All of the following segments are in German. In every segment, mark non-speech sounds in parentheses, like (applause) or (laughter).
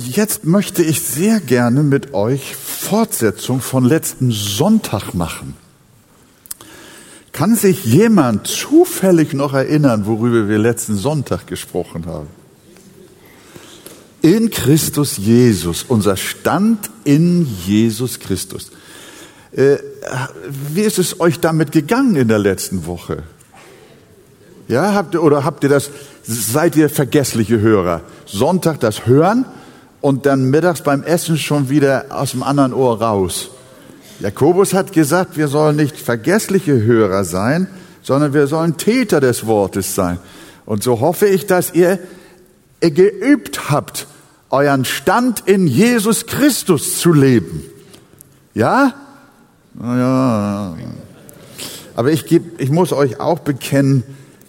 Jetzt möchte ich sehr gerne mit euch Fortsetzung von letzten Sonntag machen. Kann sich jemand zufällig noch erinnern, worüber wir letzten Sonntag gesprochen haben? In Christus Jesus, unser Stand in Jesus Christus. Äh, wie ist es euch damit gegangen in der letzten Woche? Ja, habt ihr, oder habt ihr das, seid ihr vergessliche Hörer? Sonntag das Hören und dann mittags beim Essen schon wieder aus dem anderen Ohr raus. Jakobus hat gesagt, wir sollen nicht vergessliche Hörer sein, sondern wir sollen Täter des Wortes sein. Und so hoffe ich, dass ihr geübt habt, euren Stand in Jesus Christus zu leben. Ja? Ja. Aber ich, geb, ich muss euch auch bekennen,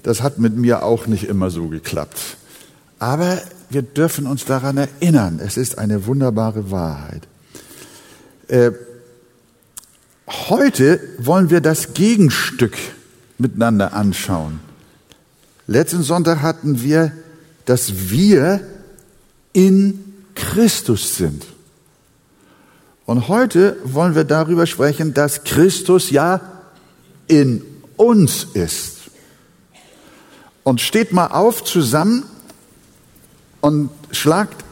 das hat mit mir auch nicht immer so geklappt. Aber wir dürfen uns daran erinnern. Es ist eine wunderbare Wahrheit. Äh, heute wollen wir das Gegenstück miteinander anschauen. Letzten Sonntag hatten wir, dass wir in Christus sind. Und heute wollen wir darüber sprechen, dass Christus ja in uns ist. Und steht mal auf zusammen und schlagt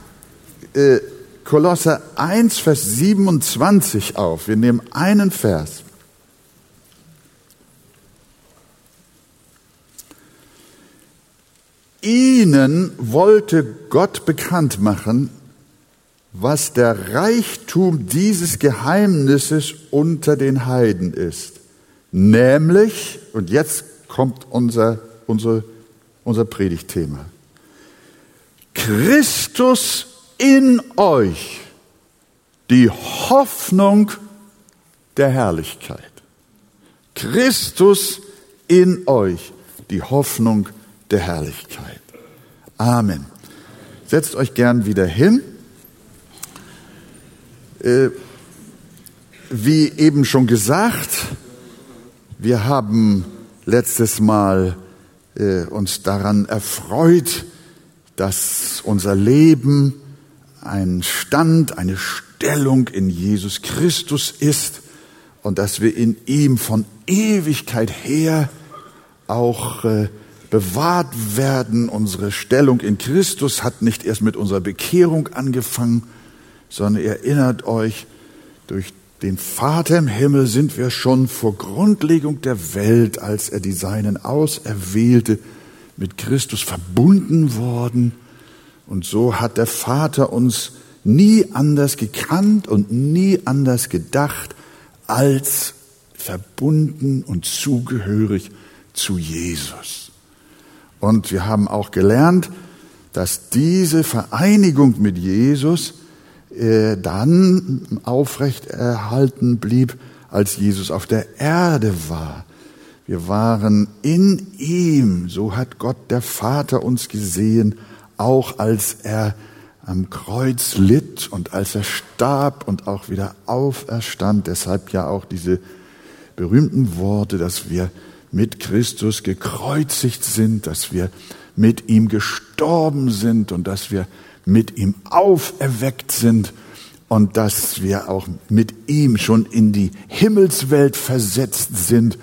äh, Kolosser 1, Vers 27 auf. Wir nehmen einen Vers. Ihnen wollte Gott bekannt machen, was der Reichtum dieses Geheimnisses unter den Heiden ist. Nämlich, und jetzt kommt unser, unser, unser Predigtthema, Christus in euch, die Hoffnung der Herrlichkeit. Christus in euch, die Hoffnung der Herrlichkeit. Amen. Setzt euch gern wieder hin. Äh, wie eben schon gesagt, wir haben letztes Mal äh, uns daran erfreut, dass unser Leben ein Stand, eine Stellung in Jesus Christus ist und dass wir in ihm von Ewigkeit her auch äh, bewahrt werden. Unsere Stellung in Christus hat nicht erst mit unserer Bekehrung angefangen, sondern erinnert euch, durch den Vater im Himmel sind wir schon vor Grundlegung der Welt, als er die Seinen auserwählte, mit Christus verbunden worden. Und so hat der Vater uns nie anders gekannt und nie anders gedacht, als verbunden und zugehörig zu Jesus. Und wir haben auch gelernt, dass diese Vereinigung mit Jesus äh, dann aufrecht erhalten blieb, als Jesus auf der Erde war. Wir waren in ihm, so hat Gott der Vater uns gesehen, auch als er am Kreuz litt und als er starb und auch wieder auferstand. Deshalb ja auch diese berühmten Worte, dass wir mit Christus gekreuzigt sind, dass wir mit ihm gestorben sind und dass wir mit ihm auferweckt sind und dass wir auch mit ihm schon in die Himmelswelt versetzt sind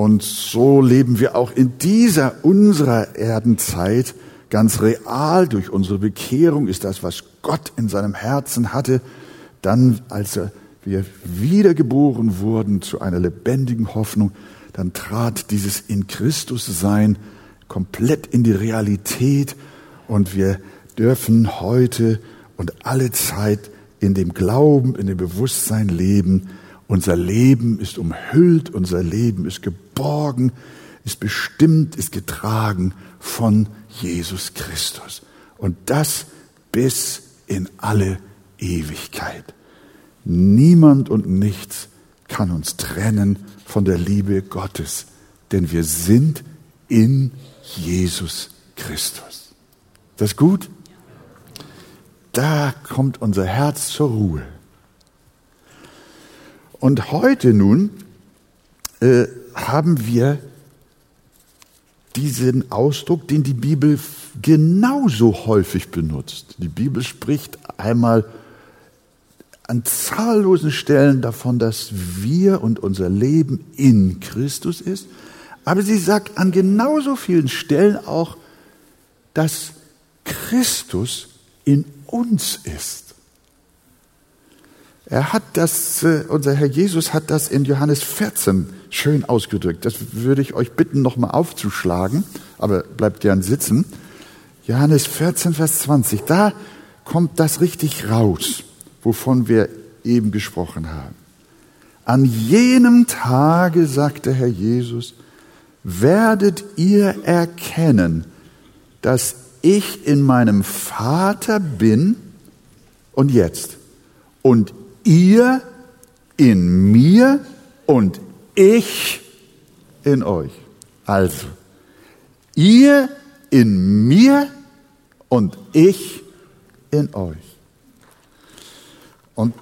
und so leben wir auch in dieser unserer Erdenzeit ganz real durch unsere Bekehrung. Ist das, was Gott in seinem Herzen hatte, dann als wir wiedergeboren wurden zu einer lebendigen Hoffnung, dann trat dieses in Christus sein komplett in die Realität. Und wir dürfen heute und alle Zeit in dem Glauben, in dem Bewusstsein leben, unser Leben ist umhüllt, unser Leben ist geborgen, ist bestimmt, ist getragen von Jesus Christus. Und das bis in alle Ewigkeit. Niemand und nichts kann uns trennen von der Liebe Gottes, denn wir sind in Jesus Christus. Das gut? Da kommt unser Herz zur Ruhe. Und heute nun äh, haben wir diesen Ausdruck, den die Bibel genauso häufig benutzt. Die Bibel spricht einmal an zahllosen Stellen davon, dass wir und unser Leben in Christus ist, aber sie sagt an genauso vielen Stellen auch, dass Christus in uns ist. Er hat das, äh, unser Herr Jesus hat das in Johannes 14 schön ausgedrückt. Das würde ich euch bitten, nochmal aufzuschlagen, aber bleibt gern sitzen. Johannes 14, Vers 20, da kommt das richtig raus, wovon wir eben gesprochen haben. An jenem Tage, sagte Herr Jesus, werdet ihr erkennen, dass ich in meinem Vater bin und jetzt und ihr in mir und ich in euch. Also, ihr in mir und ich in euch. Und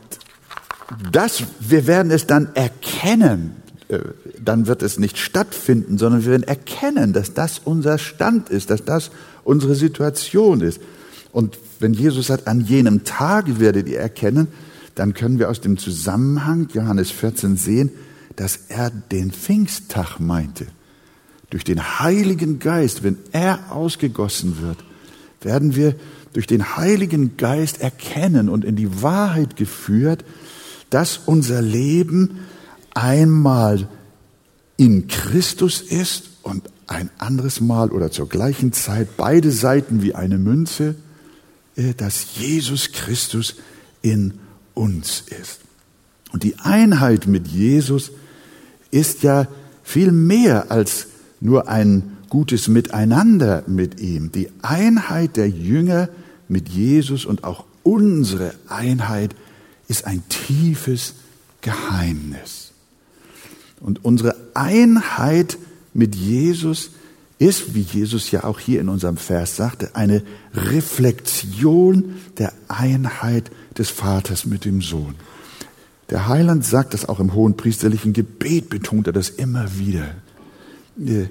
das, wir werden es dann erkennen, äh, dann wird es nicht stattfinden, sondern wir werden erkennen, dass das unser Stand ist, dass das unsere Situation ist. Und wenn Jesus sagt, an jenem Tage werdet ihr erkennen, dann können wir aus dem Zusammenhang Johannes 14 sehen, dass er den Pfingsttag meinte. Durch den Heiligen Geist, wenn er ausgegossen wird, werden wir durch den Heiligen Geist erkennen und in die Wahrheit geführt, dass unser Leben einmal in Christus ist und ein anderes Mal oder zur gleichen Zeit beide Seiten wie eine Münze, äh, dass Jesus Christus in uns ist. Und die Einheit mit Jesus ist ja viel mehr als nur ein gutes Miteinander mit ihm. Die Einheit der Jünger mit Jesus und auch unsere Einheit ist ein tiefes Geheimnis. Und unsere Einheit mit Jesus ist, wie Jesus ja auch hier in unserem Vers sagte, eine Reflexion der Einheit des Vaters mit dem Sohn. Der Heiland sagt das auch im hohen priesterlichen Gebet, betont er das immer wieder, äh,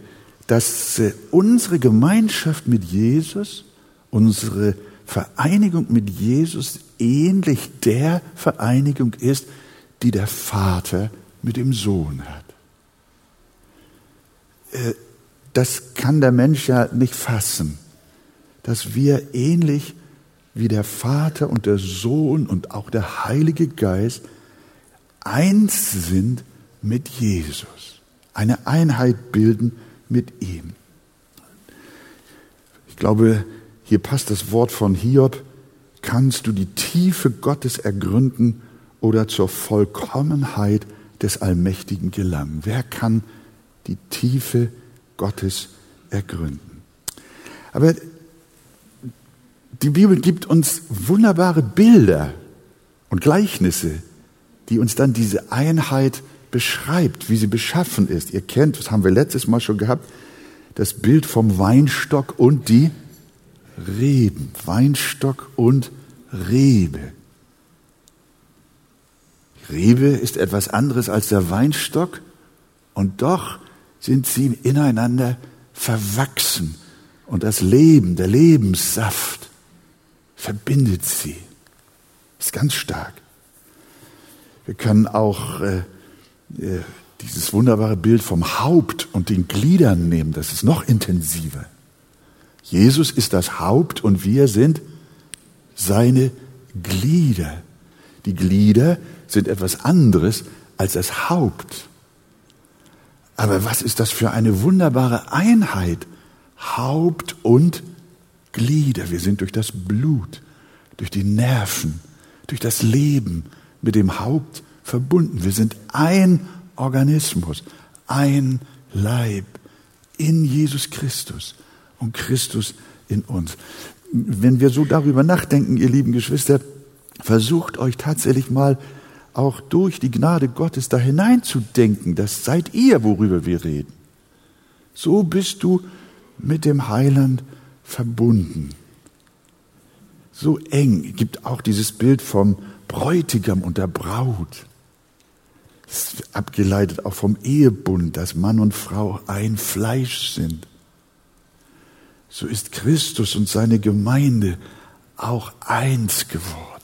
dass äh, unsere Gemeinschaft mit Jesus, unsere Vereinigung mit Jesus ähnlich der Vereinigung ist, die der Vater mit dem Sohn hat. Äh, das kann der Mensch ja nicht fassen, dass wir ähnlich wie der Vater und der Sohn und auch der Heilige Geist eins sind mit Jesus, eine Einheit bilden mit ihm. Ich glaube, hier passt das Wort von Hiob, kannst du die Tiefe Gottes ergründen oder zur Vollkommenheit des Allmächtigen gelangen. Wer kann die Tiefe Gottes ergründen? Aber die Bibel gibt uns wunderbare Bilder und Gleichnisse, die uns dann diese Einheit beschreibt, wie sie beschaffen ist. Ihr kennt, das haben wir letztes Mal schon gehabt, das Bild vom Weinstock und die Reben. Weinstock und Rebe. Rebe ist etwas anderes als der Weinstock und doch sind sie ineinander verwachsen und das Leben, der Lebenssaft verbindet sie. Ist ganz stark. Wir können auch äh, äh, dieses wunderbare Bild vom Haupt und den Gliedern nehmen. Das ist noch intensiver. Jesus ist das Haupt und wir sind seine Glieder. Die Glieder sind etwas anderes als das Haupt. Aber was ist das für eine wunderbare Einheit? Haupt und Glieder. Wir sind durch das Blut, durch die Nerven, durch das Leben mit dem Haupt verbunden. Wir sind ein Organismus, ein Leib in Jesus Christus und Christus in uns. Wenn wir so darüber nachdenken, ihr lieben Geschwister, versucht euch tatsächlich mal auch durch die Gnade Gottes da hineinzudenken. Das seid ihr, worüber wir reden. So bist du mit dem Heiland verbunden. So eng gibt auch dieses Bild vom Bräutigam und der Braut. Das ist abgeleitet auch vom Ehebund, dass Mann und Frau ein Fleisch sind. so ist Christus und seine Gemeinde auch eins geworden.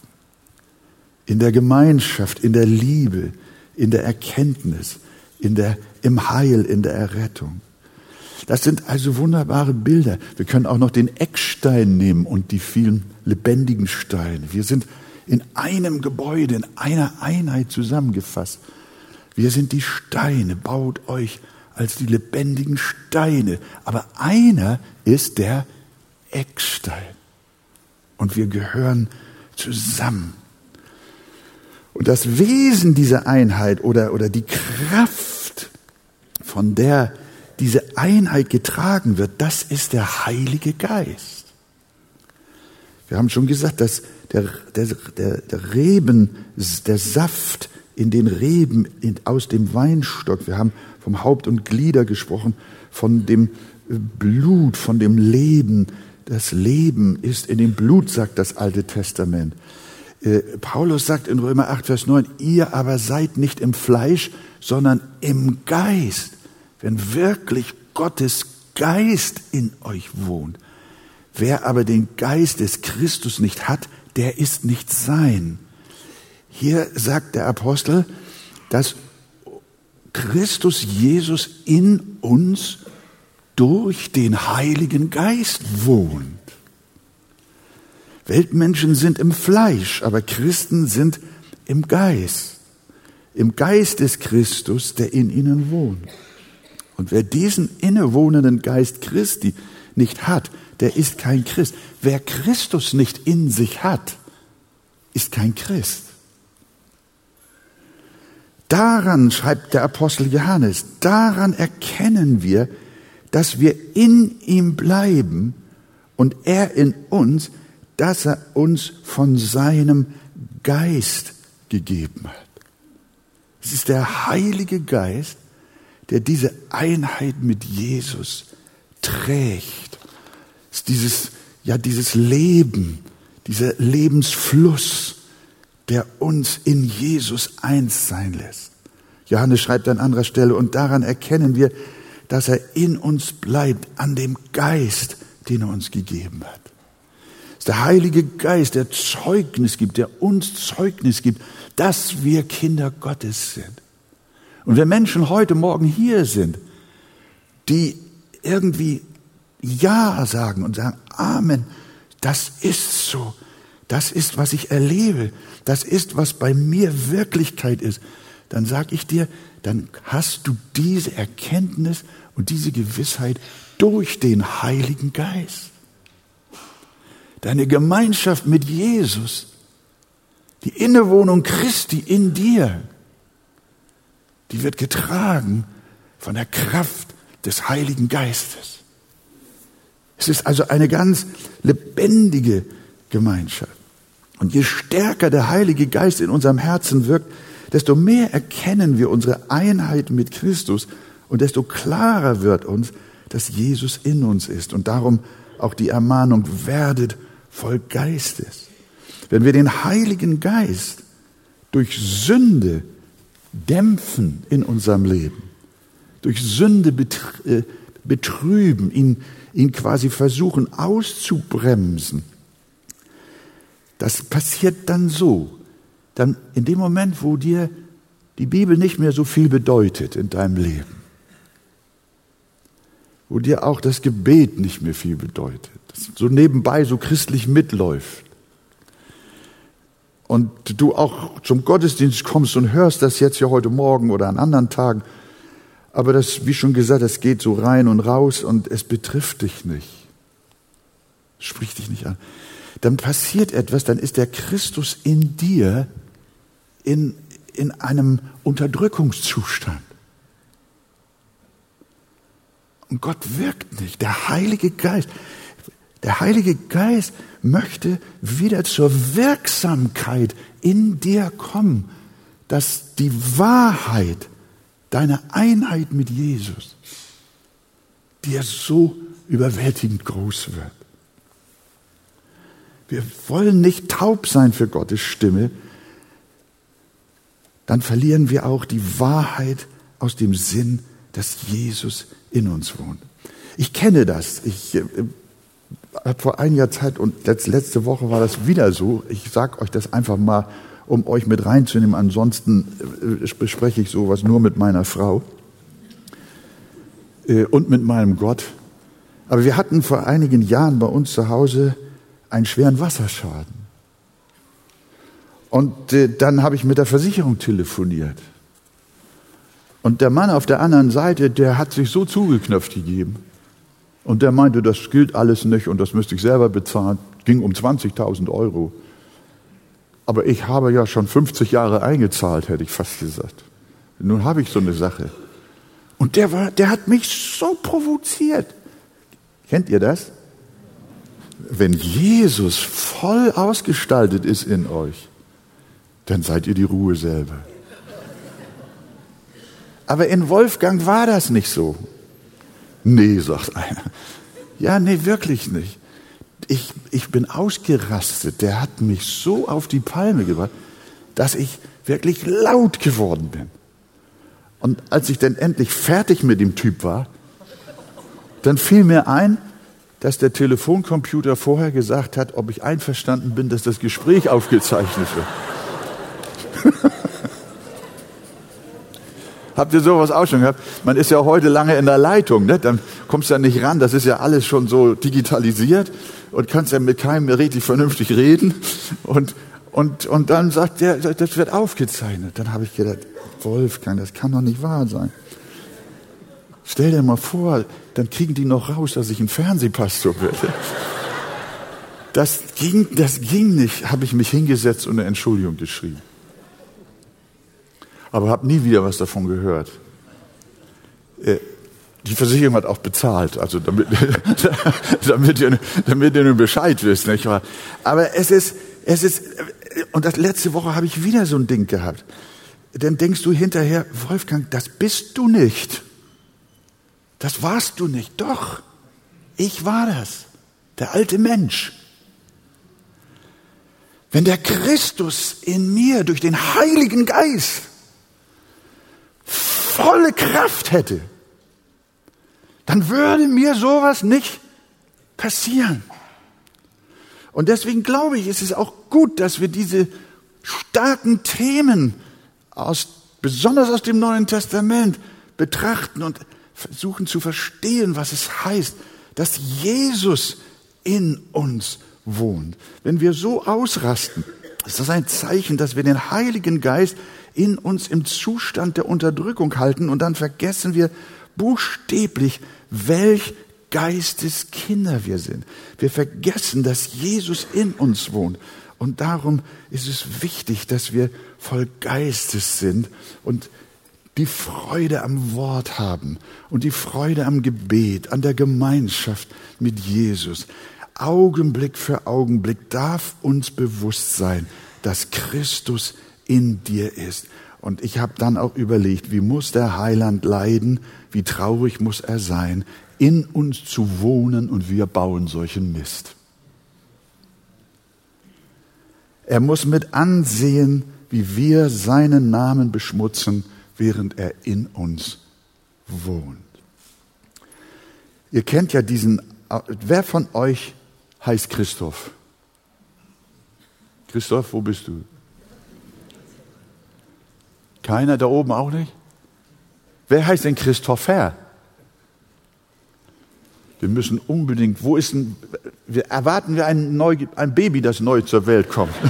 In der Gemeinschaft, in der Liebe, in der Erkenntnis, in der, im Heil, in der Errettung. Das sind also wunderbare Bilder. Wir können auch noch den Eckstein nehmen und die vielen lebendigen Steine. Wir sind in einem Gebäude, in einer Einheit zusammengefasst. Wir sind die Steine, baut euch als die lebendigen Steine. Aber einer ist der Eckstein. Und wir gehören zusammen. Und das Wesen dieser Einheit oder, oder die Kraft, von der diese Einheit getragen wird, das ist der Heilige Geist. Wir haben schon gesagt, dass der, der, der, der Reben, der Saft in den Reben in, aus dem Weinstock, wir haben vom Haupt und Glieder gesprochen, von dem Blut, von dem Leben. Das Leben ist in dem Blut, sagt das Alte Testament. Äh, Paulus sagt in Römer 8, Vers 9, ihr aber seid nicht im Fleisch, sondern im Geist. Wenn wirklich Gottes Geist in euch wohnt. Wer aber den Geist des Christus nicht hat, der ist nicht sein. Hier sagt der Apostel, dass Christus Jesus in uns durch den Heiligen Geist wohnt. Weltmenschen sind im Fleisch, aber Christen sind im Geist. Im Geist des Christus, der in ihnen wohnt. Und wer diesen innewohnenden Geist Christi nicht hat, der ist kein Christ. Wer Christus nicht in sich hat, ist kein Christ. Daran, schreibt der Apostel Johannes, daran erkennen wir, dass wir in ihm bleiben und er in uns, dass er uns von seinem Geist gegeben hat. Es ist der Heilige Geist, der diese Einheit mit Jesus trägt. Ist dieses, ja, dieses Leben, dieser Lebensfluss, der uns in Jesus eins sein lässt. Johannes schreibt an anderer Stelle, und daran erkennen wir, dass er in uns bleibt, an dem Geist, den er uns gegeben hat. Es ist der Heilige Geist, der Zeugnis gibt, der uns Zeugnis gibt, dass wir Kinder Gottes sind. Und wenn Menschen heute Morgen hier sind, die irgendwie Ja sagen und sagen, Amen, das ist so, das ist, was ich erlebe, das ist, was bei mir Wirklichkeit ist, dann sage ich dir, dann hast du diese Erkenntnis und diese Gewissheit durch den Heiligen Geist. Deine Gemeinschaft mit Jesus, die Innewohnung Christi in dir, die wird getragen von der Kraft des Heiligen Geistes. Es ist also eine ganz lebendige Gemeinschaft. Und je stärker der Heilige Geist in unserem Herzen wirkt, desto mehr erkennen wir unsere Einheit mit Christus und desto klarer wird uns, dass Jesus in uns ist. Und darum auch die Ermahnung, werdet voll Geistes. Wenn wir den Heiligen Geist durch Sünde dämpfen in unserem Leben, durch Sünde äh, betrüben, ihn, ihn quasi versuchen auszubremsen, das passiert dann so, dann in dem Moment, wo dir die Bibel nicht mehr so viel bedeutet in deinem Leben, wo dir auch das Gebet nicht mehr viel bedeutet, so nebenbei so christlich mitläuft und du auch zum Gottesdienst kommst und hörst das jetzt ja heute Morgen oder an anderen Tagen, aber das, wie schon gesagt, das geht so rein und raus und es betrifft dich nicht, spricht dich nicht an dann passiert etwas, dann ist der Christus in dir in, in einem Unterdrückungszustand. Und Gott wirkt nicht. Der Heilige Geist, der Heilige Geist möchte wieder zur Wirksamkeit in dir kommen, dass die Wahrheit deiner Einheit mit Jesus dir so überwältigend groß wird. Wir wollen nicht taub sein für Gottes Stimme. Dann verlieren wir auch die Wahrheit aus dem Sinn, dass Jesus in uns wohnt. Ich kenne das. Ich äh, habe vor einiger Zeit und letzte Woche war das wieder so. Ich sage euch das einfach mal, um euch mit reinzunehmen. Ansonsten äh, bespreche ich sowas nur mit meiner Frau äh, und mit meinem Gott. Aber wir hatten vor einigen Jahren bei uns zu Hause einen schweren Wasserschaden. Und äh, dann habe ich mit der Versicherung telefoniert. Und der Mann auf der anderen Seite, der hat sich so zugeknöpft gegeben. Und der meinte, das gilt alles nicht und das müsste ich selber bezahlen. Ging um 20.000 Euro. Aber ich habe ja schon 50 Jahre eingezahlt, hätte ich fast gesagt. Nun habe ich so eine Sache. Und der war, der hat mich so provoziert. Kennt ihr das? Wenn Jesus voll ausgestaltet ist in euch, dann seid ihr die Ruhe selber. Aber in Wolfgang war das nicht so. Nee, sagt einer. Ja, nee, wirklich nicht. Ich, ich bin ausgerastet. Der hat mich so auf die Palme gebracht, dass ich wirklich laut geworden bin. Und als ich dann endlich fertig mit dem Typ war, dann fiel mir ein, dass der Telefoncomputer vorher gesagt hat, ob ich einverstanden bin, dass das Gespräch aufgezeichnet wird. Habt ihr sowas auch schon gehabt? Man ist ja heute lange in der Leitung, ne? dann kommst du ja nicht ran. Das ist ja alles schon so digitalisiert und kannst ja mit keinem richtig vernünftig reden. Und, und, und dann sagt der, das wird aufgezeichnet. Dann habe ich gedacht, Wolfgang, das kann doch nicht wahr sein. Stell dir mal vor, dann kriegen die noch raus, dass ich ein Fernsehpastor werde. Das ging, das ging nicht, habe ich mich hingesetzt und eine Entschuldigung geschrieben aber habe nie wieder was davon gehört. Äh, die Versicherung hat auch bezahlt, also damit, (laughs) damit, ihr, damit ihr nur Bescheid wisst, nicht wahr? Aber es ist, es ist, und das letzte Woche habe ich wieder so ein Ding gehabt. Dann denkst du hinterher, Wolfgang, das bist du nicht. Das warst du nicht. Doch, ich war das. Der alte Mensch. Wenn der Christus in mir durch den Heiligen Geist volle Kraft hätte, dann würde mir sowas nicht passieren. Und deswegen glaube ich, ist es auch gut, dass wir diese starken Themen aus, besonders aus dem Neuen Testament betrachten und versuchen zu verstehen, was es heißt, dass Jesus in uns wohnt. Wenn wir so ausrasten, ist das ein Zeichen, dass wir den Heiligen Geist in uns im Zustand der Unterdrückung halten und dann vergessen wir buchstäblich, welch Geisteskinder wir sind. Wir vergessen, dass Jesus in uns wohnt. Und darum ist es wichtig, dass wir voll Geistes sind und die Freude am Wort haben und die Freude am Gebet, an der Gemeinschaft mit Jesus. Augenblick für Augenblick darf uns bewusst sein, dass Christus in dir ist. Und ich habe dann auch überlegt, wie muss der Heiland leiden, wie traurig muss er sein, in uns zu wohnen und wir bauen solchen Mist. Er muss mit ansehen, wie wir seinen Namen beschmutzen, während er in uns wohnt. Ihr kennt ja diesen, wer von euch heißt Christoph? Christoph, wo bist du? Keiner da oben auch nicht? Wer heißt denn Christopher? Wir müssen unbedingt, wo ist ein, wir erwarten wir ein, neu, ein Baby, das neu zur Welt kommt. (laughs)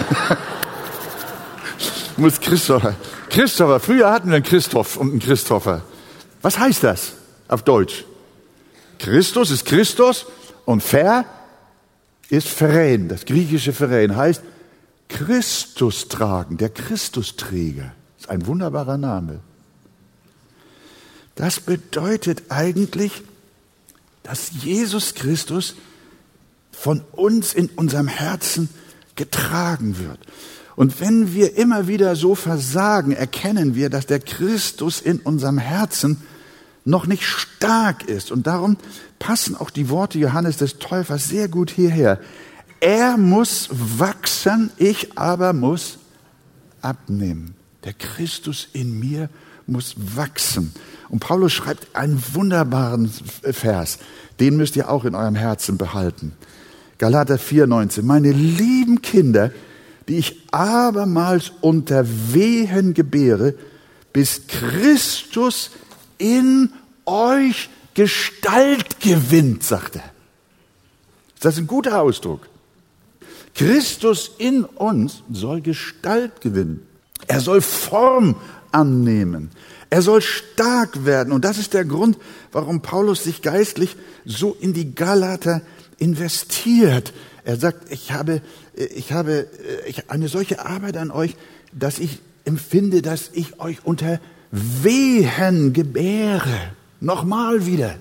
Muss Christopher. Christopher, früher hatten wir einen Christoph und einen Christopher. Was heißt das auf Deutsch? Christus ist Christus und Ver ist Verein. Das griechische Verein heißt Christus tragen, der Christusträger ist ein wunderbarer Name. Das bedeutet eigentlich, dass Jesus Christus von uns in unserem Herzen getragen wird. Und wenn wir immer wieder so versagen, erkennen wir, dass der Christus in unserem Herzen noch nicht stark ist. Und darum passen auch die Worte Johannes des Täufers sehr gut hierher. Er muss wachsen, ich aber muss abnehmen. Der Christus in mir muss wachsen. Und Paulus schreibt einen wunderbaren Vers, den müsst ihr auch in eurem Herzen behalten. Galater 4,19. Meine lieben Kinder, die ich abermals unter Wehen gebäre, bis Christus in euch Gestalt gewinnt, sagt er. Das ist ein guter Ausdruck. Christus in uns soll Gestalt gewinnen. Er soll Form annehmen. Er soll stark werden. Und das ist der Grund, warum Paulus sich geistlich so in die Galater investiert. Er sagt, ich habe, ich habe ich, eine solche Arbeit an euch, dass ich empfinde, dass ich euch unter Wehen gebäre. Nochmal wieder.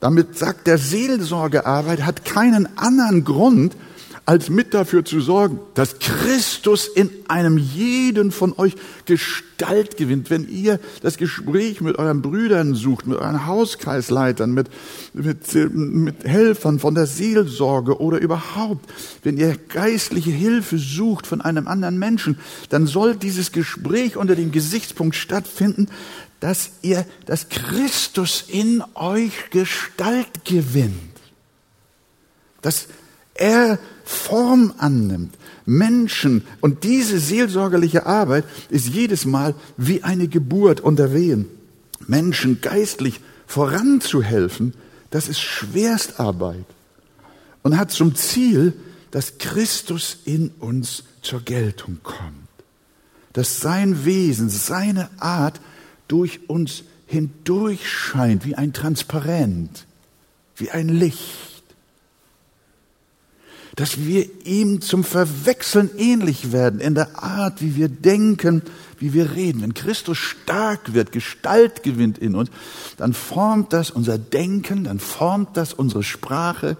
Damit sagt der Seelsorgearbeit hat keinen anderen Grund, als mit dafür zu sorgen, dass Christus in einem jeden von euch Gestalt gewinnt. Wenn ihr das Gespräch mit euren Brüdern sucht, mit euren Hauskreisleitern, mit, mit, mit Helfern von der Seelsorge oder überhaupt, wenn ihr geistliche Hilfe sucht von einem anderen Menschen, dann soll dieses Gespräch unter dem Gesichtspunkt stattfinden, dass ihr, dass Christus in euch Gestalt gewinnt. Dass er Form annimmt. Menschen und diese seelsorgerliche Arbeit ist jedes Mal wie eine Geburt unter Wehen. Menschen geistlich voranzuhelfen, das ist Schwerstarbeit und hat zum Ziel, dass Christus in uns zur Geltung kommt, dass sein Wesen, seine Art durch uns hindurch scheint wie ein Transparent, wie ein Licht dass wir ihm zum Verwechseln ähnlich werden in der Art, wie wir denken, wie wir reden. Wenn Christus stark wird, Gestalt gewinnt in uns, dann formt das unser Denken, dann formt das unsere Sprache,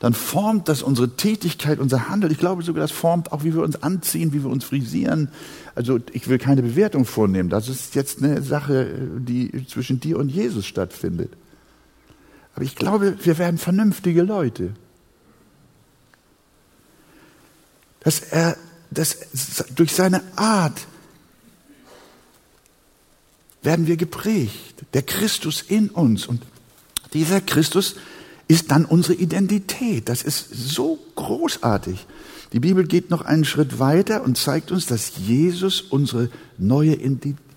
dann formt das unsere Tätigkeit, unser Handeln. Ich glaube sogar, das formt auch, wie wir uns anziehen, wie wir uns frisieren. Also ich will keine Bewertung vornehmen. Das ist jetzt eine Sache, die zwischen dir und Jesus stattfindet. Aber ich glaube, wir werden vernünftige Leute. Dass er dass durch seine Art werden wir geprägt. Der Christus in uns. Und dieser Christus ist dann unsere Identität. Das ist so großartig. Die Bibel geht noch einen Schritt weiter und zeigt uns, dass Jesus unsere neue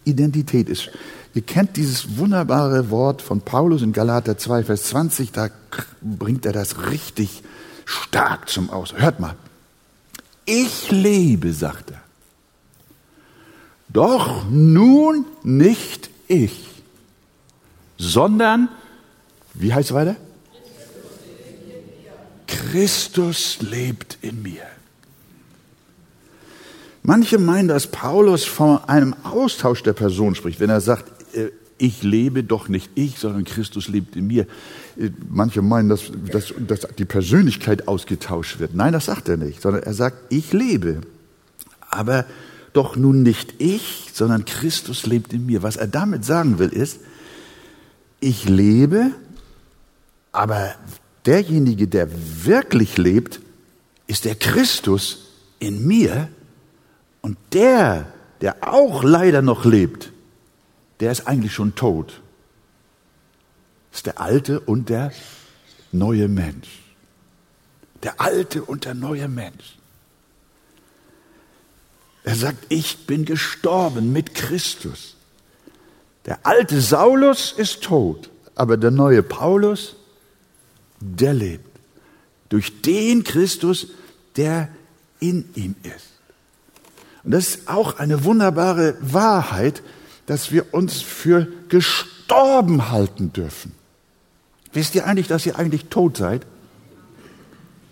Identität ist. Ihr kennt dieses wunderbare Wort von Paulus in Galater 2, Vers 20, da bringt er das richtig stark zum Aus. Hört mal. Ich lebe, sagt er. Doch nun nicht ich, sondern, wie heißt es weiter? Christus lebt in mir. Manche meinen, dass Paulus von einem Austausch der Person spricht, wenn er sagt, äh, ich lebe doch nicht ich, sondern Christus lebt in mir. Manche meinen, dass, dass, dass die Persönlichkeit ausgetauscht wird. Nein, das sagt er nicht, sondern er sagt, ich lebe. Aber doch nun nicht ich, sondern Christus lebt in mir. Was er damit sagen will, ist, ich lebe, aber derjenige, der wirklich lebt, ist der Christus in mir und der, der auch leider noch lebt, der ist eigentlich schon tot. Das ist der alte und der neue Mensch. Der alte und der neue Mensch. Er sagt, ich bin gestorben mit Christus. Der alte Saulus ist tot, aber der neue Paulus, der lebt. Durch den Christus, der in ihm ist. Und das ist auch eine wunderbare Wahrheit, dass wir uns für gestorben halten dürfen. Wisst ihr eigentlich, dass ihr eigentlich tot seid?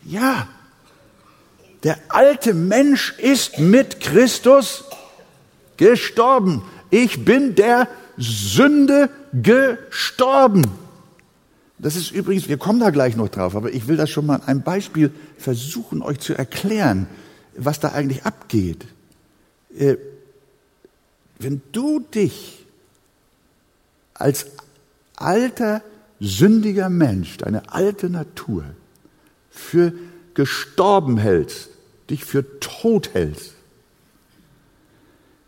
Ja. Der alte Mensch ist mit Christus gestorben. Ich bin der Sünde gestorben. Das ist übrigens, wir kommen da gleich noch drauf, aber ich will das schon mal an einem Beispiel versuchen, euch zu erklären, was da eigentlich abgeht. Äh, wenn du dich als alter, sündiger Mensch, deine alte Natur, für gestorben hältst, dich für tot hältst,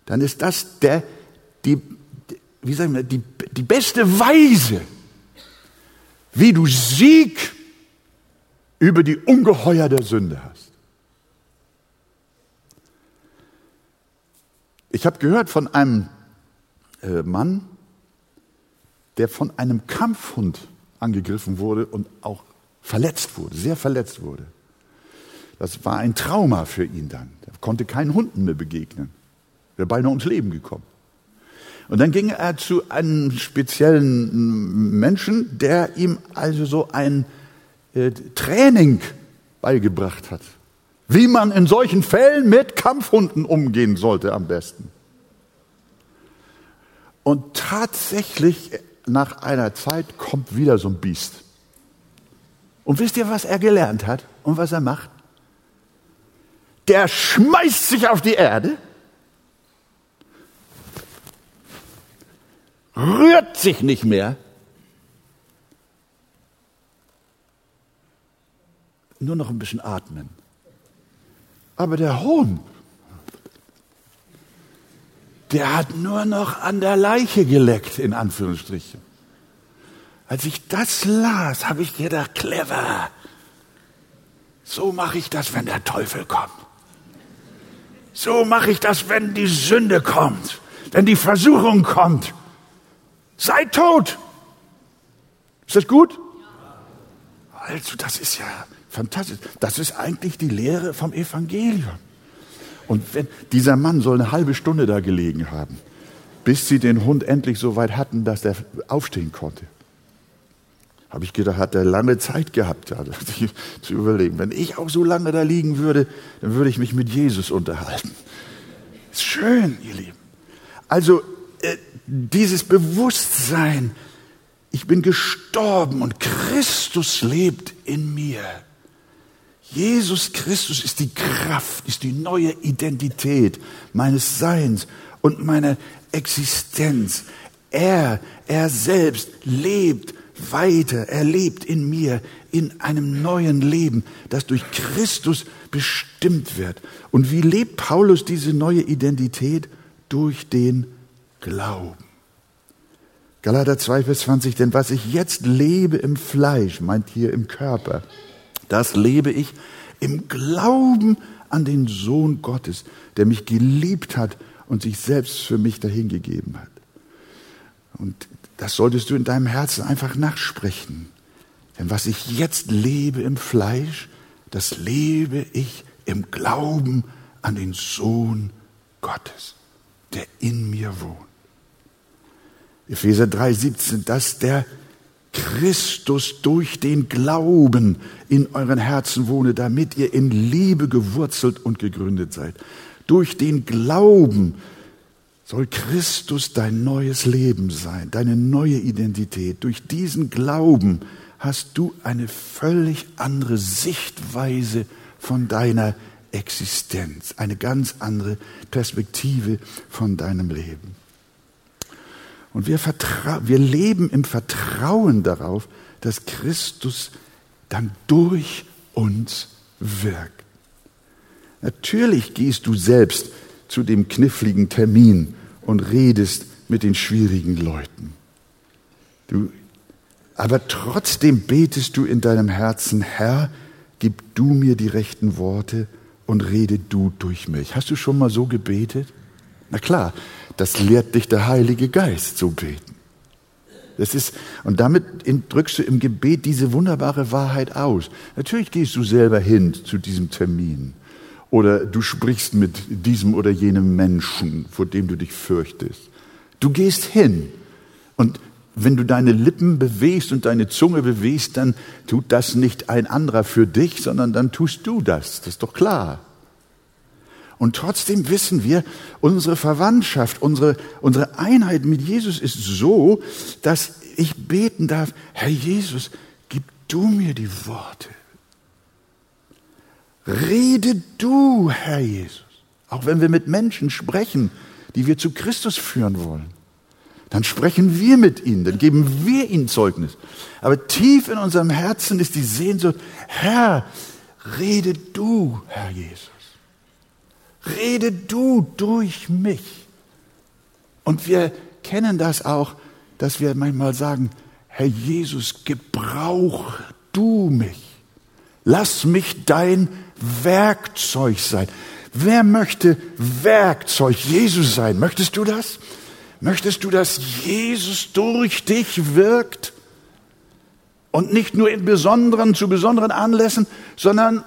dann ist das der, die, wie sagen wir, die, die beste Weise, wie du Sieg über die Ungeheuer der Sünde hast. Ich habe gehört von einem äh, Mann, der von einem Kampfhund angegriffen wurde und auch verletzt wurde, sehr verletzt wurde. Das war ein Trauma für ihn dann. Er konnte keinen Hunden mehr begegnen. Er wäre beinahe ums Leben gekommen. Und dann ging er zu einem speziellen Menschen, der ihm also so ein äh, Training beigebracht hat, wie man in solchen Fällen mit Kampfhunden umgehen sollte am besten. Und tatsächlich nach einer Zeit kommt wieder so ein Biest. Und wisst ihr, was er gelernt hat und was er macht? Der schmeißt sich auf die Erde, rührt sich nicht mehr, nur noch ein bisschen atmen. Aber der Hund, der hat nur noch an der Leiche geleckt, in Anführungsstrichen. Als ich das las, habe ich gedacht, clever. So mache ich das, wenn der Teufel kommt. So mache ich das, wenn die Sünde kommt, wenn die Versuchung kommt. Sei tot. Ist das gut? Also, das ist ja fantastisch. Das ist eigentlich die Lehre vom Evangelium. Und wenn, dieser Mann soll eine halbe Stunde da gelegen haben, bis sie den Hund endlich so weit hatten, dass er aufstehen konnte. Habe ich gedacht, hat er lange Zeit gehabt, (laughs) ja, zu überlegen. Wenn ich auch so lange da liegen würde, dann würde ich mich mit Jesus unterhalten. Ist schön, ihr Lieben. Also äh, dieses Bewusstsein, ich bin gestorben und Christus lebt in mir. Jesus Christus ist die Kraft, ist die neue Identität meines Seins und meiner Existenz. Er, er selbst lebt weiter, er lebt in mir in einem neuen Leben, das durch Christus bestimmt wird. Und wie lebt Paulus diese neue Identität? Durch den Glauben. Galater 2, Vers 20, denn was ich jetzt lebe im Fleisch, meint hier im Körper, das lebe ich im Glauben an den Sohn Gottes, der mich geliebt hat und sich selbst für mich dahingegeben hat. Und das solltest du in deinem Herzen einfach nachsprechen. Denn was ich jetzt lebe im Fleisch, das lebe ich im Glauben an den Sohn Gottes, der in mir wohnt. Epheser 3, 17, dass der Christus durch den Glauben in euren Herzen wohne, damit ihr in Liebe gewurzelt und gegründet seid. Durch den Glauben soll Christus dein neues Leben sein, deine neue Identität. Durch diesen Glauben hast du eine völlig andere Sichtweise von deiner Existenz, eine ganz andere Perspektive von deinem Leben. Und wir, wir leben im Vertrauen darauf, dass Christus dann durch uns wirkt. Natürlich gehst du selbst zu dem kniffligen Termin und redest mit den schwierigen Leuten. Du, aber trotzdem betest du in deinem Herzen, Herr, gib du mir die rechten Worte und rede du durch mich. Hast du schon mal so gebetet? Na klar, das lehrt dich der Heilige Geist zu beten. Das ist, und damit drückst du im Gebet diese wunderbare Wahrheit aus. Natürlich gehst du selber hin zu diesem Termin. Oder du sprichst mit diesem oder jenem Menschen, vor dem du dich fürchtest. Du gehst hin. Und wenn du deine Lippen bewegst und deine Zunge bewegst, dann tut das nicht ein anderer für dich, sondern dann tust du das. Das ist doch klar. Und trotzdem wissen wir, unsere Verwandtschaft, unsere, unsere Einheit mit Jesus ist so, dass ich beten darf, Herr Jesus, gib du mir die Worte. Rede du, Herr Jesus. Auch wenn wir mit Menschen sprechen, die wir zu Christus führen wollen, dann sprechen wir mit ihnen, dann geben wir ihnen Zeugnis. Aber tief in unserem Herzen ist die Sehnsucht, Herr, rede du, Herr Jesus. Rede du durch mich. Und wir kennen das auch, dass wir manchmal sagen, Herr Jesus, gebrauch du mich. Lass mich dein Werkzeug sein. Wer möchte Werkzeug Jesus sein? Möchtest du das? Möchtest du, dass Jesus durch dich wirkt? Und nicht nur in besonderen, zu besonderen Anlässen, sondern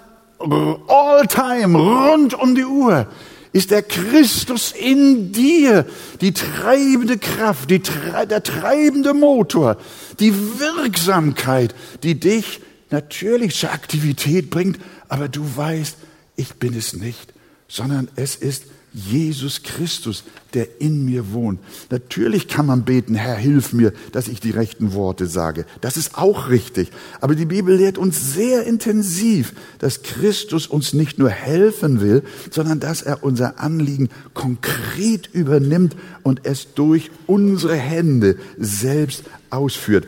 all time, rund um die Uhr ist der Christus in dir, die treibende Kraft, die, der treibende Motor, die Wirksamkeit, die dich natürlich zur Aktivität bringt, aber du weißt, ich bin es nicht, sondern es ist Jesus Christus, der in mir wohnt. Natürlich kann man beten, Herr, hilf mir, dass ich die rechten Worte sage. Das ist auch richtig. Aber die Bibel lehrt uns sehr intensiv, dass Christus uns nicht nur helfen will, sondern dass er unser Anliegen konkret übernimmt und es durch unsere Hände selbst ausführt.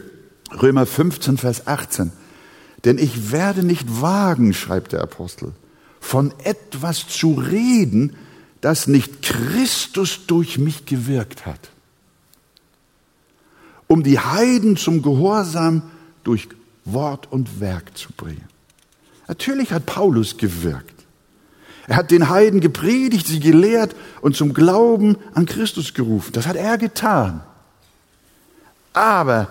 Römer 15, Vers 18. Denn ich werde nicht wagen, schreibt der Apostel, von etwas zu reden, das nicht Christus durch mich gewirkt hat, um die Heiden zum Gehorsam durch Wort und Werk zu bringen. Natürlich hat Paulus gewirkt. Er hat den Heiden gepredigt, sie gelehrt und zum Glauben an Christus gerufen. Das hat er getan. Aber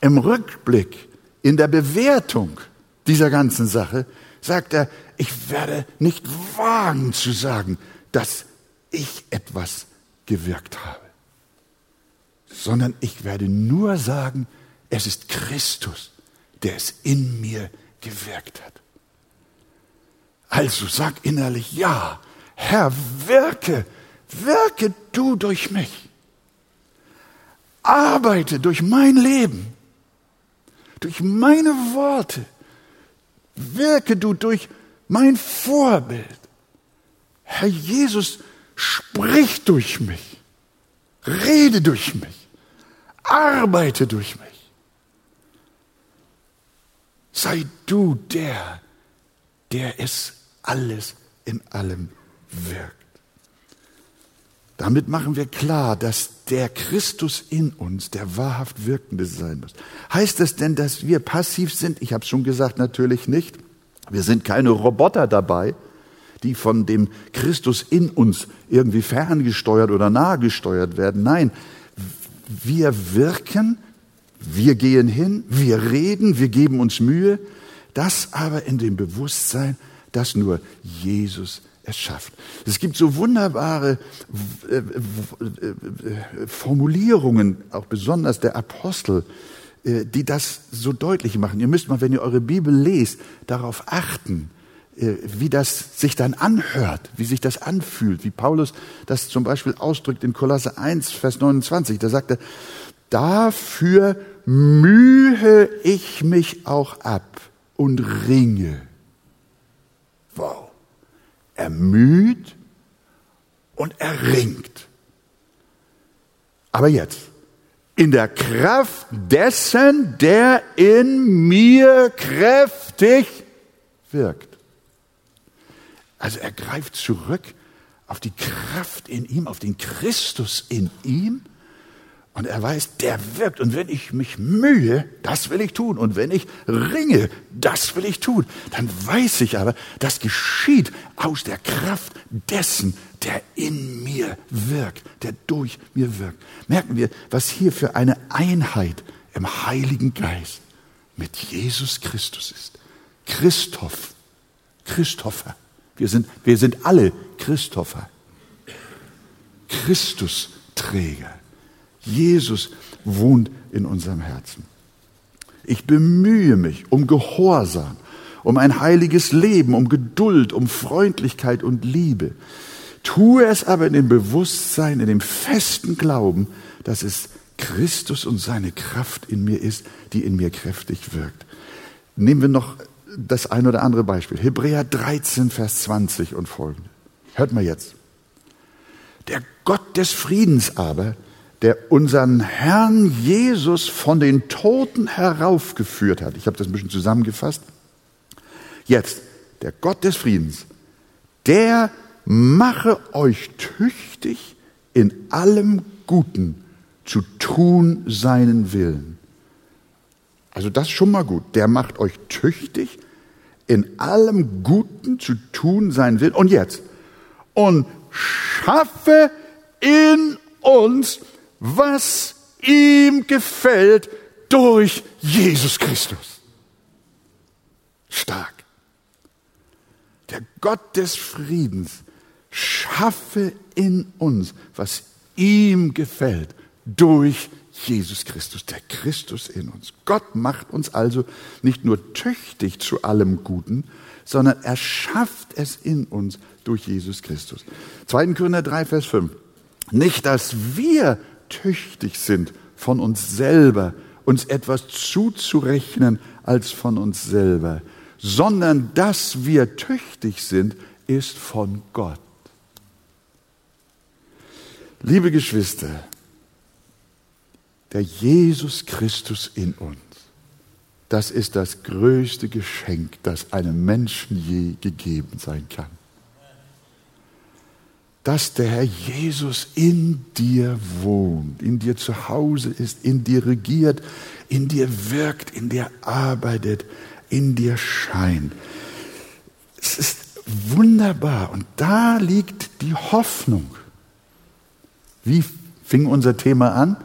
im Rückblick, in der Bewertung dieser ganzen Sache, sagt er, ich werde nicht wagen zu sagen, dass ich etwas gewirkt habe, sondern ich werde nur sagen, es ist Christus, der es in mir gewirkt hat. Also sag innerlich, ja, Herr, wirke, wirke du durch mich. Arbeite durch mein Leben, durch meine Worte. Wirke du durch mein Vorbild. Herr Jesus, Sprich durch mich. Rede durch mich. Arbeite durch mich. Sei du der, der es alles in allem wirkt. Damit machen wir klar, dass der Christus in uns der wahrhaft Wirkende sein muss. Heißt das denn, dass wir passiv sind? Ich habe schon gesagt, natürlich nicht. Wir sind keine Roboter dabei, die von dem Christus in uns irgendwie ferngesteuert oder nahegesteuert werden. Nein, wir wirken, wir gehen hin, wir reden, wir geben uns Mühe, das aber in dem Bewusstsein, dass nur Jesus es schafft. Es gibt so wunderbare äh, äh, Formulierungen, auch besonders der Apostel, äh, die das so deutlich machen. Ihr müsst mal, wenn ihr eure Bibel lest, darauf achten, wie das sich dann anhört, wie sich das anfühlt, wie Paulus das zum Beispiel ausdrückt in Kolosse 1, Vers 29. Da sagt er, dafür mühe ich mich auch ab und ringe. Wow. Er müht und er ringt. Aber jetzt, in der Kraft dessen, der in mir kräftig wirkt. Also er greift zurück auf die Kraft in ihm, auf den Christus in ihm. Und er weiß, der wirkt. Und wenn ich mich mühe, das will ich tun. Und wenn ich ringe, das will ich tun. Dann weiß ich aber, das geschieht aus der Kraft dessen, der in mir wirkt, der durch mir wirkt. Merken wir, was hier für eine Einheit im Heiligen Geist mit Jesus Christus ist. Christoph, Christopher. Wir sind, wir sind alle Christopher. Christusträger. Jesus wohnt in unserem Herzen. Ich bemühe mich um Gehorsam, um ein heiliges Leben, um Geduld, um Freundlichkeit und Liebe. Tue es aber in dem Bewusstsein, in dem festen Glauben, dass es Christus und seine Kraft in mir ist, die in mir kräftig wirkt. Nehmen wir noch das ein oder andere Beispiel. Hebräer 13, Vers 20 und folgende. Hört mal jetzt. Der Gott des Friedens aber, der unseren Herrn Jesus von den Toten heraufgeführt hat. Ich habe das ein bisschen zusammengefasst. Jetzt, der Gott des Friedens, der mache euch tüchtig in allem Guten zu tun seinen Willen. Also das ist schon mal gut. Der macht euch tüchtig in allem Guten zu tun sein will. Und jetzt. Und schaffe in uns, was ihm gefällt durch Jesus Christus. Stark. Der Gott des Friedens schaffe in uns, was ihm gefällt, durch Jesus Christus, der Christus in uns. Gott macht uns also nicht nur tüchtig zu allem Guten, sondern er schafft es in uns durch Jesus Christus. 2. Korinther 3, Vers 5. Nicht, dass wir tüchtig sind von uns selber, uns etwas zuzurechnen als von uns selber, sondern dass wir tüchtig sind, ist von Gott. Liebe Geschwister, der Jesus Christus in uns, das ist das größte Geschenk, das einem Menschen je gegeben sein kann. Dass der Herr Jesus in dir wohnt, in dir zu Hause ist, in dir regiert, in dir wirkt, in dir arbeitet, in dir scheint. Es ist wunderbar und da liegt die Hoffnung. Wie fing unser Thema an?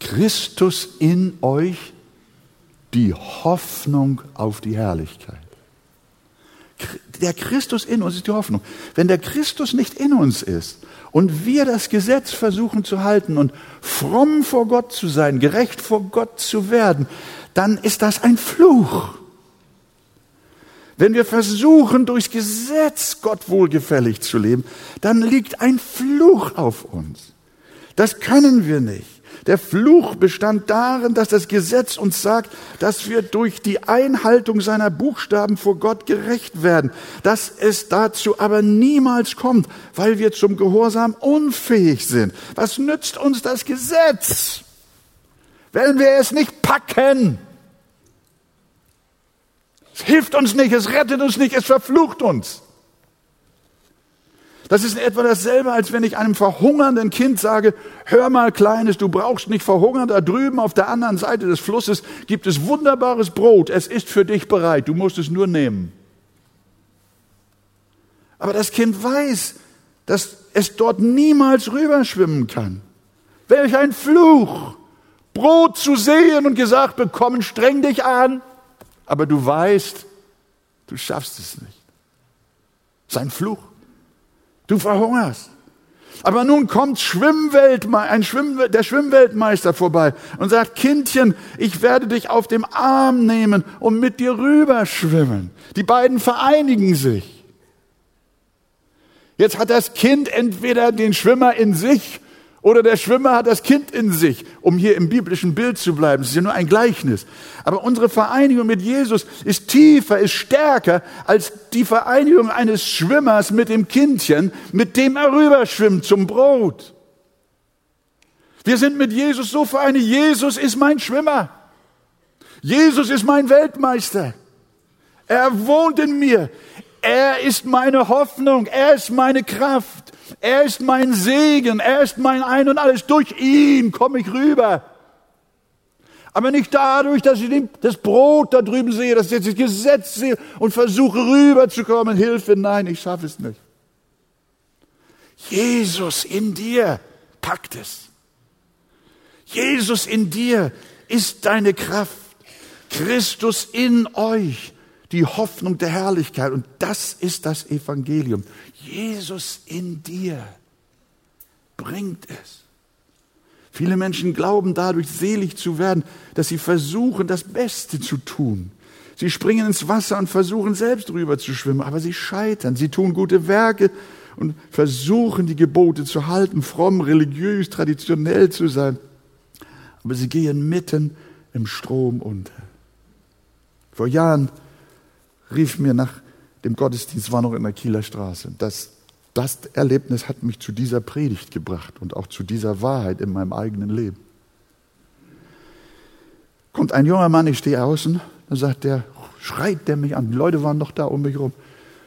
Christus in euch, die Hoffnung auf die Herrlichkeit. Der Christus in uns ist die Hoffnung. Wenn der Christus nicht in uns ist und wir das Gesetz versuchen zu halten und fromm vor Gott zu sein, gerecht vor Gott zu werden, dann ist das ein Fluch. Wenn wir versuchen, durchs Gesetz Gott wohlgefällig zu leben, dann liegt ein Fluch auf uns. Das können wir nicht. Der Fluch bestand darin, dass das Gesetz uns sagt, dass wir durch die Einhaltung seiner Buchstaben vor Gott gerecht werden, dass es dazu aber niemals kommt, weil wir zum Gehorsam unfähig sind. Was nützt uns das Gesetz, wenn wir es nicht packen? Es hilft uns nicht, es rettet uns nicht, es verflucht uns. Das ist etwa dasselbe, als wenn ich einem verhungernden Kind sage, hör mal Kleines, du brauchst nicht verhungern, da drüben auf der anderen Seite des Flusses gibt es wunderbares Brot, es ist für dich bereit, du musst es nur nehmen. Aber das Kind weiß, dass es dort niemals rüberschwimmen kann. Welch ein Fluch! Brot zu sehen und gesagt bekommen, streng dich an, aber du weißt, du schaffst es nicht. Sein Fluch. Du verhungerst. Aber nun kommt ein Schwimm, der Schwimmweltmeister vorbei und sagt, Kindchen, ich werde dich auf dem Arm nehmen und mit dir rüberschwimmen. Die beiden vereinigen sich. Jetzt hat das Kind entweder den Schwimmer in sich oder der Schwimmer hat das Kind in sich, um hier im biblischen Bild zu bleiben. Es ist ja nur ein Gleichnis. Aber unsere Vereinigung mit Jesus ist tiefer, ist stärker als die Vereinigung eines Schwimmers mit dem Kindchen, mit dem er rüberschwimmt zum Brot. Wir sind mit Jesus so vereinigt. Jesus ist mein Schwimmer. Jesus ist mein Weltmeister. Er wohnt in mir. Er ist meine Hoffnung. Er ist meine Kraft. Er ist mein Segen, er ist mein Ein und alles. Durch ihn komme ich rüber. Aber nicht dadurch, dass ich das Brot da drüben sehe, dass ich das Gesetz sehe und versuche rüberzukommen. Hilfe, nein, ich schaffe es nicht. Jesus in dir packt es. Jesus in dir ist deine Kraft. Christus in euch die Hoffnung der Herrlichkeit. Und das ist das Evangelium. Jesus in dir bringt es. Viele Menschen glauben dadurch selig zu werden, dass sie versuchen, das Beste zu tun. Sie springen ins Wasser und versuchen selbst rüber zu schwimmen, aber sie scheitern. Sie tun gute Werke und versuchen die Gebote zu halten, fromm, religiös, traditionell zu sein. Aber sie gehen mitten im Strom unter. Vor Jahren rief mir nach dem Gottesdienst, war noch in der Kieler Straße. Das, das Erlebnis hat mich zu dieser Predigt gebracht und auch zu dieser Wahrheit in meinem eigenen Leben. Kommt ein junger Mann, ich stehe außen, dann sagt der, schreit der mich an. Die Leute waren noch da um mich herum.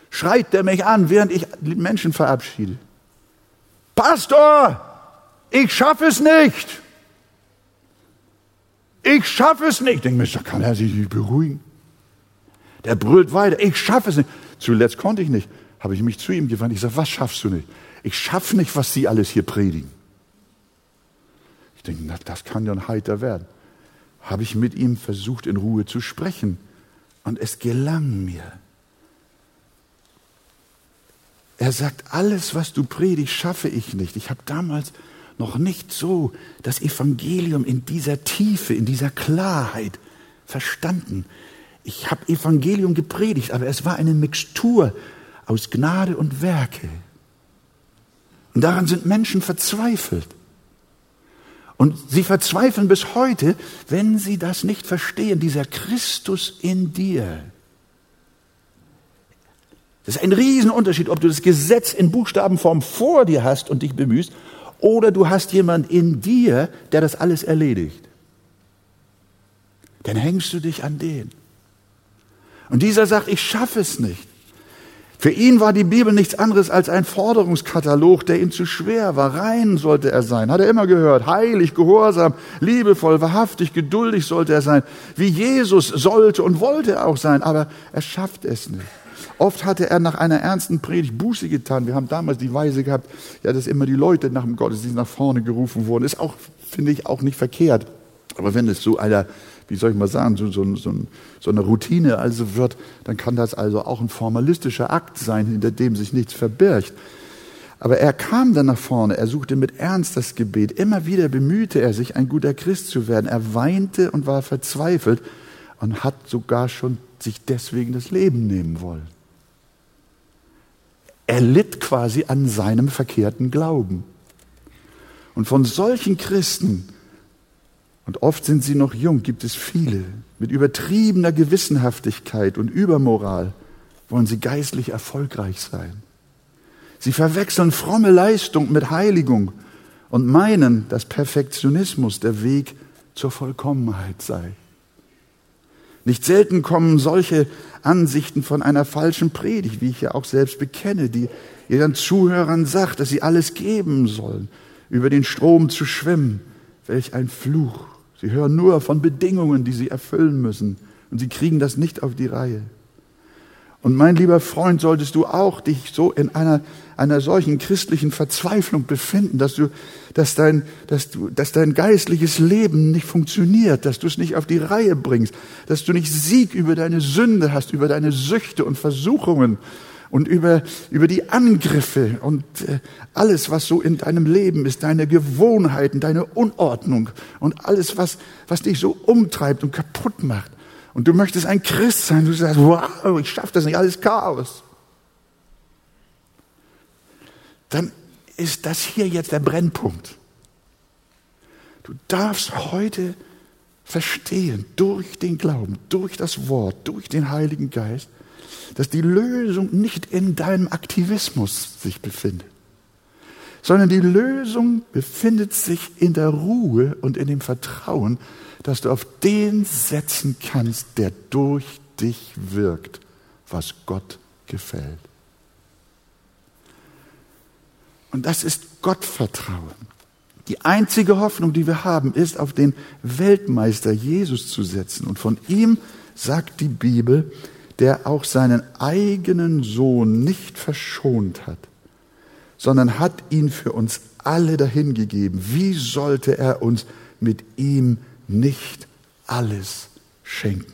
Schreit der mich an, während ich Menschen verabschiede. Pastor, ich schaffe es nicht. Ich schaffe es nicht. Ich denke mir, da kann er sich beruhigen. Der brüllt weiter, ich schaffe es nicht. Zuletzt konnte ich nicht. Habe ich mich zu ihm gewandt. Ich sage, was schaffst du nicht? Ich schaffe nicht, was Sie alles hier predigen. Ich denke, na, das kann ja ein heiter werden. Habe ich mit ihm versucht, in Ruhe zu sprechen. Und es gelang mir. Er sagt, alles, was du predigst, schaffe ich nicht. Ich habe damals noch nicht so das Evangelium in dieser Tiefe, in dieser Klarheit verstanden. Ich habe Evangelium gepredigt, aber es war eine Mixtur aus Gnade und Werke. Und daran sind Menschen verzweifelt. Und sie verzweifeln bis heute, wenn sie das nicht verstehen, dieser Christus in dir. Das ist ein Riesenunterschied, ob du das Gesetz in Buchstabenform vor dir hast und dich bemühst, oder du hast jemand in dir, der das alles erledigt. Dann hängst du dich an den. Und dieser sagt, ich schaffe es nicht. Für ihn war die Bibel nichts anderes als ein Forderungskatalog, der ihm zu schwer war. Rein sollte er sein, hat er immer gehört. Heilig, gehorsam, liebevoll, wahrhaftig, geduldig sollte er sein. Wie Jesus sollte und wollte er auch sein, aber er schafft es nicht. Oft hatte er nach einer ernsten Predigt Buße getan. Wir haben damals die Weise gehabt, ja, dass immer die Leute nach dem Gottesdienst nach vorne gerufen wurden. Ist auch, finde ich, auch nicht verkehrt. Aber wenn es so einer, wie soll ich mal sagen, so, so, so, so eine Routine also wird, dann kann das also auch ein formalistischer Akt sein, hinter dem sich nichts verbirgt. Aber er kam dann nach vorne, er suchte mit Ernst das Gebet. Immer wieder bemühte er sich, ein guter Christ zu werden. Er weinte und war verzweifelt und hat sogar schon sich deswegen das Leben nehmen wollen. Er litt quasi an seinem verkehrten Glauben. Und von solchen Christen, und oft sind sie noch jung, gibt es viele, mit übertriebener Gewissenhaftigkeit und Übermoral wollen sie geistlich erfolgreich sein. Sie verwechseln fromme Leistung mit Heiligung und meinen, dass Perfektionismus der Weg zur Vollkommenheit sei. Nicht selten kommen solche Ansichten von einer falschen Predigt, wie ich ja auch selbst bekenne, die ihren Zuhörern sagt, dass sie alles geben sollen, über den Strom zu schwimmen. Welch ein Fluch. Sie hören nur von Bedingungen, die sie erfüllen müssen, und sie kriegen das nicht auf die Reihe. Und mein lieber Freund, solltest du auch dich so in einer, einer solchen christlichen Verzweiflung befinden, dass du, dass dein, dass du, dass dein geistliches Leben nicht funktioniert, dass du es nicht auf die Reihe bringst, dass du nicht Sieg über deine Sünde hast, über deine Süchte und Versuchungen und über, über die Angriffe und äh, alles, was so in deinem Leben ist, deine Gewohnheiten, deine Unordnung und alles, was, was dich so umtreibt und kaputt macht und du möchtest ein Christ sein, du sagst, wow, ich schaffe das nicht, alles Chaos. Dann ist das hier jetzt der Brennpunkt. Du darfst heute verstehen, durch den Glauben, durch das Wort, durch den Heiligen Geist, dass die Lösung nicht in deinem Aktivismus sich befindet, sondern die Lösung befindet sich in der Ruhe und in dem Vertrauen, dass du auf den setzen kannst, der durch dich wirkt, was Gott gefällt. Und das ist Gottvertrauen. Die einzige Hoffnung, die wir haben, ist auf den Weltmeister Jesus zu setzen. Und von ihm sagt die Bibel, der auch seinen eigenen Sohn nicht verschont hat, sondern hat ihn für uns alle dahingegeben. Wie sollte er uns mit ihm nicht alles schenken.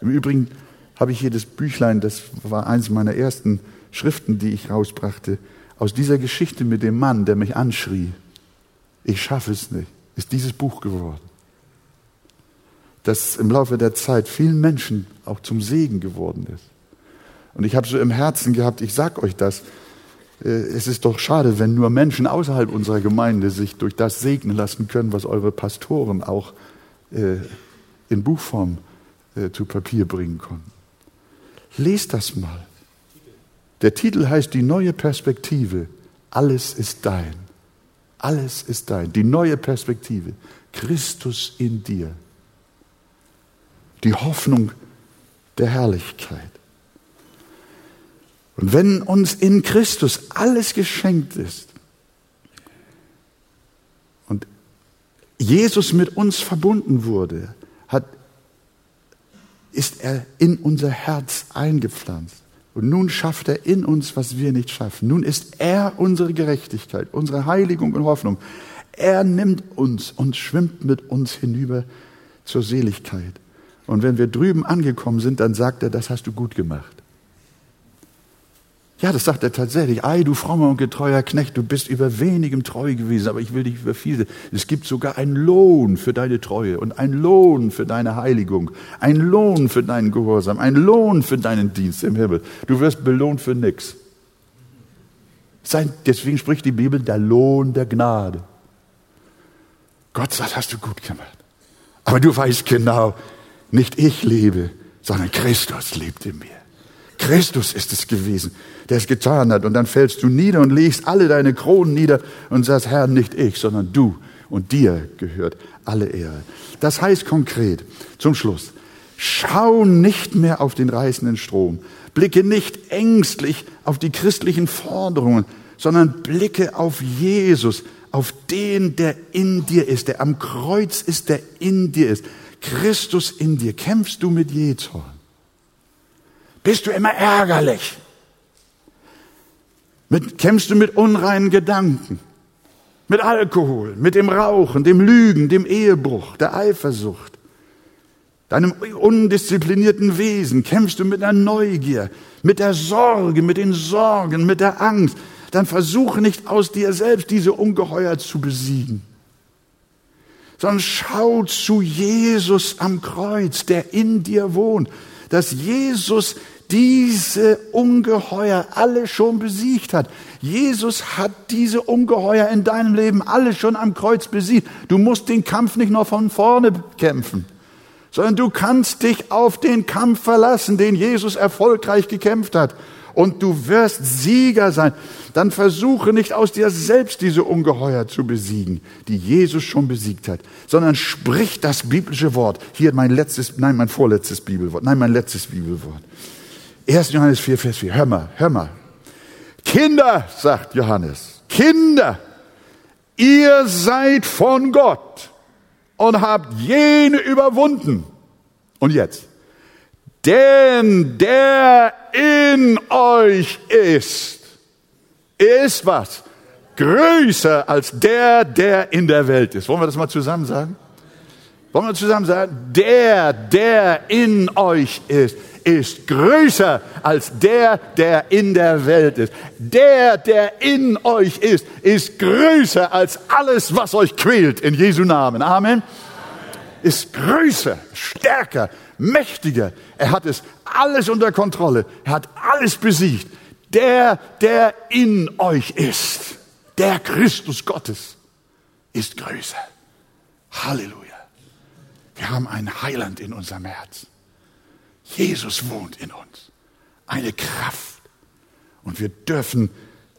Im Übrigen habe ich hier das Büchlein, das war eins meiner ersten Schriften, die ich rausbrachte, aus dieser Geschichte mit dem Mann, der mich anschrie. Ich schaffe es nicht, ist dieses Buch geworden. Das im Laufe der Zeit vielen Menschen auch zum Segen geworden ist. Und ich habe so im Herzen gehabt, ich sag euch das, äh, es ist doch schade, wenn nur Menschen außerhalb unserer Gemeinde sich durch das segnen lassen können, was eure Pastoren auch äh, in Buchform äh, zu Papier bringen konnten. Lest das mal. Der Titel heißt Die neue Perspektive. Alles ist dein. Alles ist dein. Die neue Perspektive. Christus in dir. Die Hoffnung der Herrlichkeit. Und wenn uns in Christus alles geschenkt ist und Jesus mit uns verbunden wurde, hat ist er in unser Herz eingepflanzt. Und nun schafft er in uns, was wir nicht schaffen. Nun ist er unsere Gerechtigkeit, unsere Heiligung und Hoffnung. Er nimmt uns und schwimmt mit uns hinüber zur Seligkeit. Und wenn wir drüben angekommen sind, dann sagt er, das hast du gut gemacht. Ja, das sagt er tatsächlich. Ei, du frommer und getreuer Knecht, du bist über wenigem treu gewesen, aber ich will dich über viele. Es gibt sogar einen Lohn für deine Treue und einen Lohn für deine Heiligung, einen Lohn für deinen Gehorsam, einen Lohn für deinen Dienst im Himmel. Du wirst belohnt für nichts. Deswegen spricht die Bibel der Lohn der Gnade. Gott sagt, hast du gut gemacht. Aber du weißt genau, nicht ich lebe, sondern Christus lebt in mir. Christus ist es gewesen, der es getan hat. Und dann fällst du nieder und legst alle deine Kronen nieder und sagst, Herr, nicht ich, sondern du. Und dir gehört alle Ehre. Das heißt konkret, zum Schluss, schau nicht mehr auf den reißenden Strom. Blicke nicht ängstlich auf die christlichen Forderungen, sondern blicke auf Jesus, auf den, der in dir ist, der am Kreuz ist, der in dir ist. Christus in dir. Kämpfst du mit Jezorn? Bist du immer ärgerlich? Mit, kämpfst du mit unreinen Gedanken? Mit Alkohol, mit dem Rauchen, dem Lügen, dem Ehebruch, der Eifersucht? Deinem undisziplinierten Wesen kämpfst du mit der Neugier, mit der Sorge, mit den Sorgen, mit der Angst. Dann versuche nicht aus dir selbst diese Ungeheuer zu besiegen sondern schau zu Jesus am Kreuz, der in dir wohnt, dass Jesus diese Ungeheuer alle schon besiegt hat. Jesus hat diese Ungeheuer in deinem Leben alle schon am Kreuz besiegt. Du musst den Kampf nicht nur von vorne kämpfen, sondern du kannst dich auf den Kampf verlassen, den Jesus erfolgreich gekämpft hat und du wirst Sieger sein, dann versuche nicht aus dir selbst diese Ungeheuer zu besiegen, die Jesus schon besiegt hat, sondern sprich das biblische Wort. Hier mein letztes, nein, mein vorletztes Bibelwort, nein, mein letztes Bibelwort. 1. Johannes 4, Vers 4. Hör mal, hör mal. Kinder, sagt Johannes, Kinder, ihr seid von Gott und habt jene überwunden. Und jetzt, denn der in euch ist, ist was? Größer als der, der in der Welt ist. Wollen wir das mal zusammen sagen? Wollen wir zusammen sagen? Der, der in euch ist, ist größer als der, der in der Welt ist. Der, der in euch ist, ist größer als alles, was euch quält, in Jesu Namen. Amen. Ist größer, stärker, mächtiger. Er hat es alles unter Kontrolle. Er hat alles besiegt. Der, der in euch ist, der Christus Gottes, ist größer. Halleluja. Wir haben ein Heiland in unserem Herz. Jesus wohnt in uns. Eine Kraft. Und wir dürfen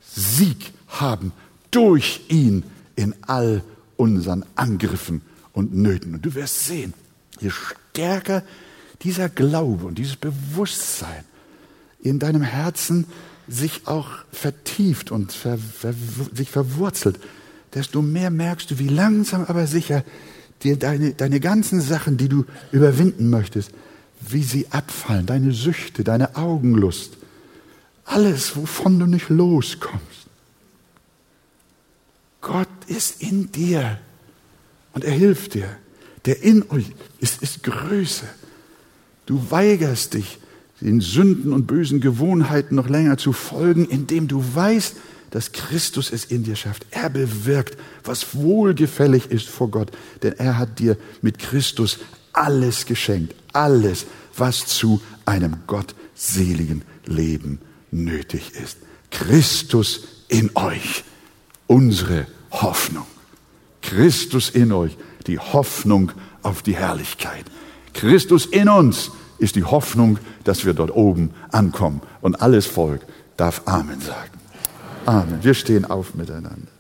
Sieg haben durch ihn in all unseren Angriffen und Nöten. Und du wirst sehen, je stärker dieser Glaube und dieses Bewusstsein in deinem Herzen sich auch vertieft und ver, ver, sich verwurzelt, desto mehr merkst du, wie langsam aber sicher dir deine, deine ganzen Sachen, die du überwinden möchtest, wie sie abfallen, deine Süchte, deine Augenlust, alles, wovon du nicht loskommst. Gott ist in dir und er hilft dir. Der in euch ist, ist größer. Du weigerst dich, den Sünden und bösen Gewohnheiten noch länger zu folgen, indem du weißt, dass Christus es in dir schafft. Er bewirkt, was wohlgefällig ist vor Gott, denn er hat dir mit Christus alles geschenkt, alles, was zu einem gottseligen Leben nötig ist. Christus in euch, unsere Hoffnung. Christus in euch, die Hoffnung auf die Herrlichkeit. Christus in uns ist die Hoffnung, dass wir dort oben ankommen. Und alles Volk darf Amen sagen. Amen. Wir stehen auf miteinander.